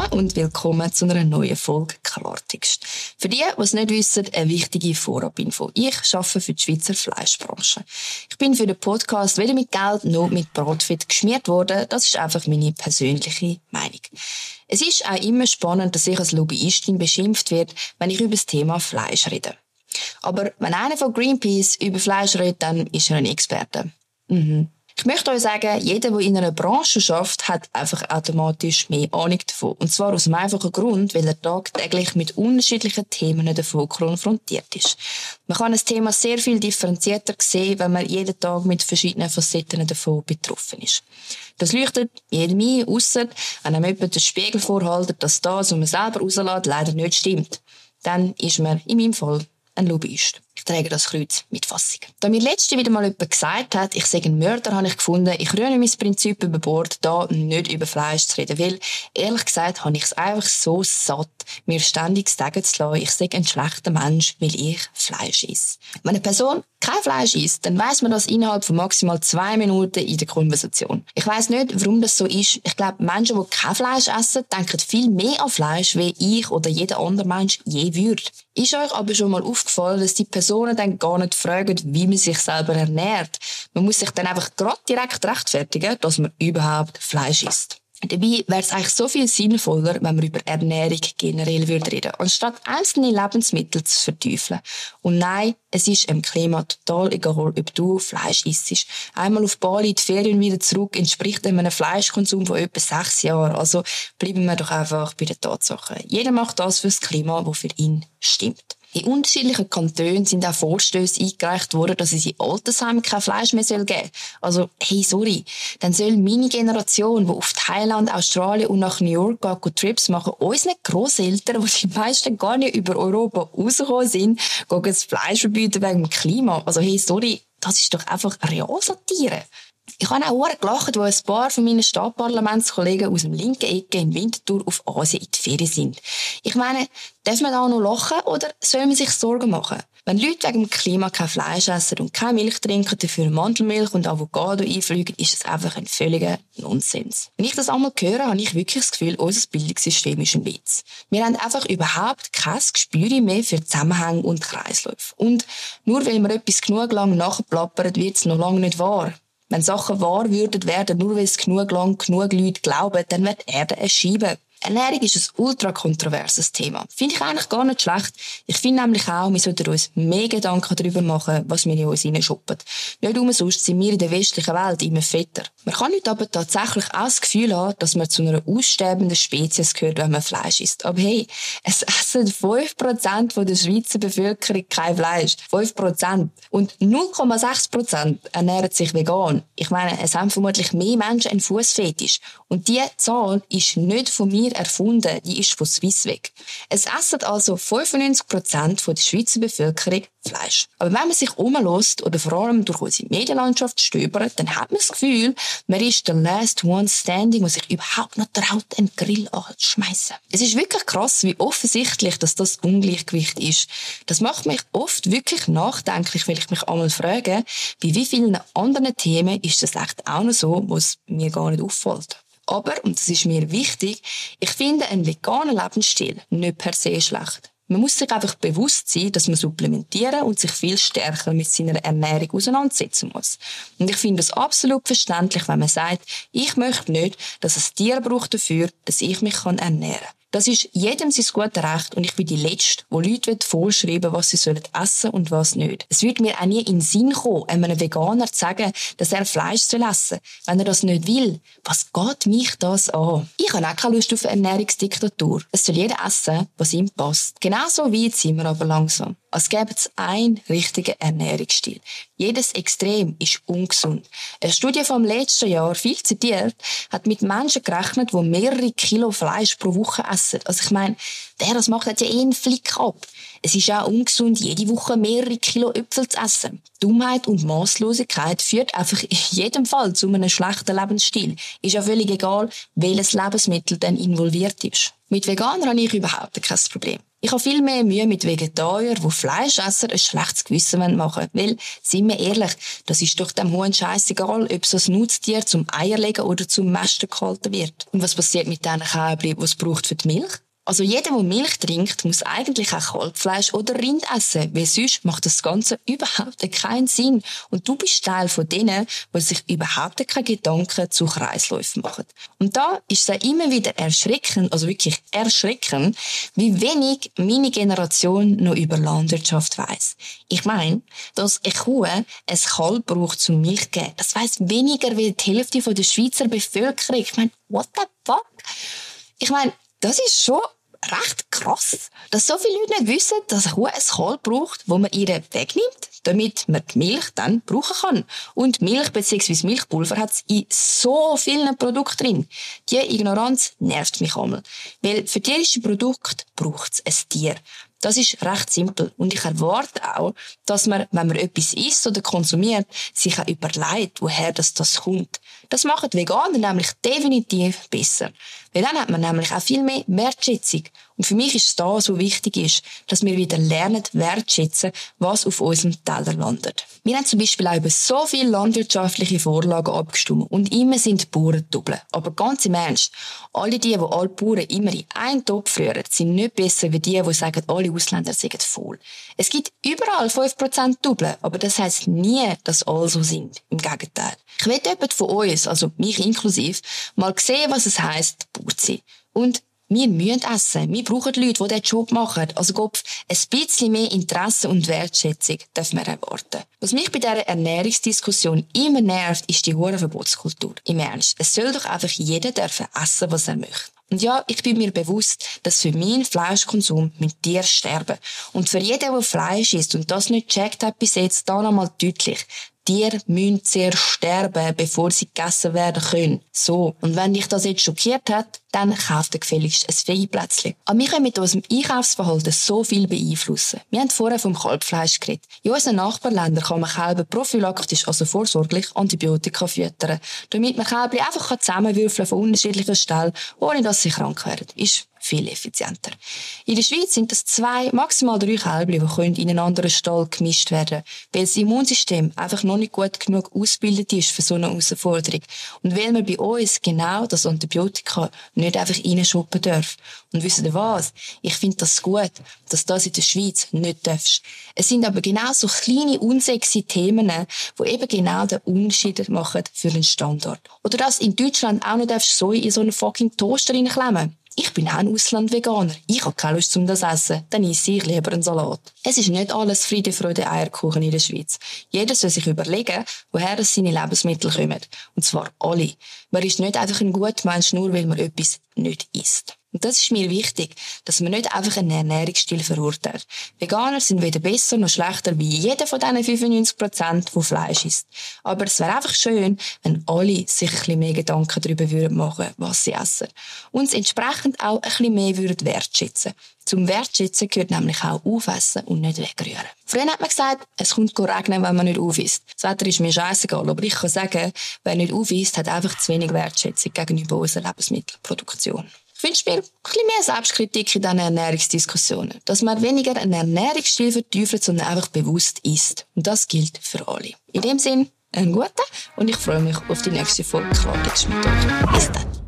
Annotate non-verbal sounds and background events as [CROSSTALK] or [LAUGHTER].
zusammen und willkommen zu einer neuen Folge Klartext. Für die, die es nicht wissen, eine wichtige Vorabinfo. Ich arbeite für die Schweizer Fleischbranche. Ich bin für den Podcast weder mit Geld noch mit Bratfett geschmiert worden. Das ist einfach meine persönliche Meinung. Es ist auch immer spannend, dass ich als Lobbyistin beschimpft wird, wenn ich über das Thema Fleisch rede. Aber wenn einer von Greenpeace über Fleisch redet, dann ist er ein Experte. Mhm. Ich möchte euch sagen, jeder, der in einer Branche schafft, hat einfach automatisch mehr Ahnung davon. Und zwar aus dem einfachen Grund, weil er tagtäglich mit unterschiedlichen Themen davon konfrontiert ist. Man kann ein Thema sehr viel differenzierter sehen, wenn man jeden Tag mit verschiedenen Facetten davon betroffen ist. Das leuchtet jedem ein, ausser wenn einem jemand den Spiegel vorhaltet, dass das, was man selber rauslässt, leider nicht stimmt. Dann ist man in meinem Fall ein Lobbyist. Ich trage das Kreuz mit Fassung. Da mir letzte wieder mal jemand gesagt hat, ich sei ein Mörder, habe ich gefunden, ich rühre mein Prinzip über Bord, da nicht über Fleisch zu reden, weil, ehrlich gesagt, habe ich es einfach so satt, mir ständig sagen zu lassen, ich sei ein schlechter Mensch, weil ich Fleisch esse. Wenn eine Person kein Fleisch isst, dann weiß man das innerhalb von maximal zwei Minuten in der Konversation. Ich weiß nicht, warum das so ist. Ich glaube, Menschen, die kein Fleisch essen, denken viel mehr an Fleisch, wie ich oder jeder andere Mensch je würde. Ist euch aber schon mal aufgefallen, dass die Personen dann gar nicht fragen, wie man sich selber ernährt? Man muss sich dann einfach gerade direkt rechtfertigen, dass man überhaupt Fleisch isst. Dabei wäre es eigentlich so viel sinnvoller, wenn man über Ernährung generell würde reden, anstatt einzelne Lebensmittel zu verteufeln. Und nein, es ist im Klima total egal, ob du Fleisch isst. Einmal auf Bali, die Ferien wieder zurück, entspricht einem Fleischkonsum von etwa sechs Jahren. Also bleiben wir doch einfach bei den Tatsachen. Jeder macht das fürs Klima, wo für ihn stimmt. In unterschiedlichen Kantonen sind auch Vorstöße eingereicht worden, dass es in Altersheimen kein Fleisch mehr geben soll Also, hey, sorry. Dann soll meine Generation, die auf Thailand, Australien und nach New York geht, Trips machen, unseren Grosseltern, die die meisten gar nicht über Europa rausgekommen sind, gehen das Fleisch verbieten wegen dem Klima. Also, hey, sorry. Das ist doch einfach Realsatire. Ich habe auch gelacht, wo ein paar von meinen Stadtparlamentskollegen aus dem linken Ecke in Winterthur auf Asien in die Ferien sind. Ich meine, darf man da noch lachen oder soll man sich Sorgen machen? Wenn Leute wegen dem Klima kein Fleisch essen und keine Milch trinken, dafür Mandelmilch und Avocado einfliegen, ist das einfach ein völliger Nonsens. Wenn ich das einmal höre, habe ich wirklich das Gefühl, unser Bildungssystem ist ein Witz. Wir haben einfach überhaupt kein Gespür mehr für Zusammenhänge und Kreisläufe. Und nur weil man etwas genug lang nachplappert, wird es noch lange nicht wahr. Wenn Sachen wahr würden werden, nur weil es genug lang genug Leute glauben, dann wird die Erde erschieben. Ernährung ist ein ultra kontroverses Thema. Finde ich eigentlich gar nicht schlecht. Ich finde nämlich auch, wir sollten uns mehr Gedanken darüber machen, was wir in uns hineinschuppen. Nicht umsonst sind wir in der westlichen Welt immer fetter. Man kann nicht aber tatsächlich auch das Gefühl haben, dass man zu einer aussterbenden Spezies gehört, wenn man Fleisch isst. Aber hey, es essen 5% der Schweizer Bevölkerung kein Fleisch. 5%. Und 0,6% ernähren sich vegan. Ich meine, es haben vermutlich mehr Menschen einen Fußfetisch. Und diese Zahl ist nicht von mir wir erfunden, die ist von Swissweg. Es essen also 95% der Schweizer Bevölkerung Fleisch. Aber wenn man sich umlässt oder vor allem durch unsere Medienlandschaft stöbert, dann hat man das Gefühl, man ist der last one standing, der sich überhaupt noch traut, einen Grill anzuschmeissen. Es ist wirklich krass, wie offensichtlich dass das Ungleichgewicht ist. Das macht mich oft wirklich nachdenklich, weil ich mich einmal frage, bei wie vielen anderen Themen ist das echt auch noch so, was mir gar nicht auffällt. Aber, und das ist mir wichtig, ich finde einen veganen Lebensstil nicht per se schlecht. Man muss sich einfach bewusst sein, dass man supplementieren und sich viel stärker mit seiner Ernährung auseinandersetzen muss. Und ich finde es absolut verständlich, wenn man sagt, ich möchte nicht, dass es Tier braucht dafür, dass ich mich ernähren kann. Das ist jedem sein gutes Recht und ich bin die Letzte, wo Leute vorschreiben was sie sollen essen und was nicht. Es würde mir auch nie in den Sinn kommen, einem Veganer zu sagen, dass er Fleisch soll essen Wenn er das nicht will, was geht mich das an? Ich habe auch keine Lust auf eine Ernährungsdiktatur. Es soll jeder essen, was ihm passt. Genauso wie sind wir aber langsam es einen richtigen Ernährungsstil. Jedes Extrem ist ungesund. Eine Studie vom letzten Jahr, viel zitiert, hat mit Menschen gerechnet, die mehrere Kilo Fleisch pro Woche essen. Also ich meine, der das macht, hat ja eh einen Flick ab. Es ist auch ungesund, jede Woche mehrere Kilo Äpfel zu essen. Dummheit und Maßlosigkeit führt einfach in jedem Fall zu einem schlechten Lebensstil. Ist ja völlig egal, welches Lebensmittel denn involviert ist. Mit Veganern habe ich überhaupt kein Problem. Ich habe viel mehr Mühe mit Vegetariern, die Fleischesser ein schlechtes Gewissen machen wollen. Weil, sind wir ehrlich, das ist doch dem Huhn scheißegal, ob so ein Nutztier zum Eierlegen oder zum Mästen gehalten wird. Und was passiert mit diesen Kälbchen, die es braucht für die Milch? Also jeder, der Milch trinkt, muss eigentlich auch Kalbfleisch oder Rind essen, weil sonst macht das Ganze [LAUGHS] überhaupt keinen Sinn. Und du bist Teil von denen, die sich überhaupt keine Gedanken zu Kreisläufen machen. Und da ist es immer wieder erschreckend, also wirklich erschreckend, wie wenig meine Generation noch über Landwirtschaft weiss. Ich meine, dass eine Kuh ein Kalb braucht zum Milch geben, das weiss weniger wie die Hälfte der Schweizer Bevölkerung. Ich meine, what the fuck? Ich meine, das ist schon recht krass, dass so viele Leute nicht wissen, dass eine Kuh ein Kalb braucht, wo man ihr wegnimmt, damit man die Milch dann brauchen kann. Und Milch bzw. Milchpulver hat in so vielen Produkten drin. Die Ignoranz nervt mich einmal. Weil für tierische Produkte braucht es ein Tier. Das ist recht simpel. Und ich erwarte auch, dass man, wenn man etwas isst oder konsumiert, sich auch überlegt, woher das, das kommt. Das machen Veganer nämlich definitiv besser. Weil dann hat man nämlich auch viel mehr Wertschätzung. Und für mich ist es da so wichtig ist, dass wir wieder lernen, wertschätzen, was auf unserem Teller landet. Wir haben zum Beispiel auch über so viele landwirtschaftliche Vorlagen abgestimmt und immer sind Bauern doppeln. Aber ganz im Ernst, alle die, die alle Bauern immer in einen Topf rühren, sind nicht besser wie die, die sagen, alle Ausländer sind voll. Es gibt überall 5% Doppeln, aber das heisst nie, dass alle so sind. Im Gegenteil. Ich will jemand von uns, also mich inklusiv, mal sehen, was es heisst, sein. Und wir müssen essen. Wir brauchen Leute, die diesen Job machen. Also, Kopf, ein bisschen mehr Interesse und Wertschätzung dürfen wir erwarten. Was mich bei dieser Ernährungsdiskussion immer nervt, ist die hohe Verbotskultur. Im Ernst. Es soll doch einfach jeder dürfen essen, was er möchte. Und ja, ich bin mir bewusst, dass für meinen Fleischkonsum mit Tieren sterben. Und für jeden, der Fleisch isst und das nicht checkt hat bis jetzt, da nochmal deutlich. Tiere müssen zuerst sterben, bevor sie gegessen werden können. So. Und wenn dich das jetzt schockiert hat, dann kauft ihr gefälligst ein Veggie-Plätzchen. Aber wir können mit unserem Einkaufsverhalten so viel beeinflussen. Wir haben vorher vom Kalbfleisch geredet. In unseren Nachbarländern kann man Kälber prophylaktisch, also vorsorglich, Antibiotika füttern, damit man Kälber einfach zusammenwürfeln von unterschiedlichen Stellen, ohne dass sie krank werden. Ist viel effizienter. In der Schweiz sind das zwei, maximal drei Kälbchen, die in einen anderen Stall gemischt werden weil das Immunsystem einfach noch nicht gut genug ausgebildet ist für so eine Herausforderung. Und weil man bei uns genau das Antibiotika nicht einfach reinschuppen darf. Und wisst ihr was? Ich finde das gut, dass das in der Schweiz nicht darfst. Es sind aber genau so kleine, unsexy Themen, die eben genau den Unterschied machen für den Standort. Oder dass in Deutschland auch nicht darfst so in so einen fucking Toaster reinklemmen. Ich bin auch ein Auslandveganer. Ich habe keine Lust, um das zu essen. Dann esse ich lieber einen Salat. Es ist nicht alles Friede, Freude, Eierkuchen in der Schweiz. Jeder soll sich überlegen, woher seine Lebensmittel kommen. Und zwar alle. Man ist nicht einfach ein guter Mensch, nur weil man etwas nicht isst. Und das ist mir wichtig, dass man nicht einfach einen Ernährungsstil verurteilt. Veganer sind weder besser noch schlechter wie jeder von diesen 95 Prozent, die Fleisch isst. Aber es wäre einfach schön, wenn alle sich ein bisschen mehr Gedanken darüber würden machen, was sie essen. Und es entsprechend auch ein bisschen mehr würden wertschätzen. Zum Wertschätzen gehört nämlich auch aufessen und nicht wegrühren. Früher hat man gesagt, es kommt regnen, wenn man nicht aufisst. Das Wetter ist mir scheißegal, aber ich kann sagen, wer nicht aufisst, hat einfach zu wenig Wertschätzung gegenüber unserer Lebensmittelproduktion. Ich wünsche mir ein bisschen mehr Selbstkritik in diesen Ernährungsdiskussionen. Dass man weniger einen Ernährungsstil verteufelt, sondern einfach bewusst isst. Und das gilt für alle. In dem Sinn, einen guten und ich freue mich auf die nächste Folge Klartext mit euch. Bis dann.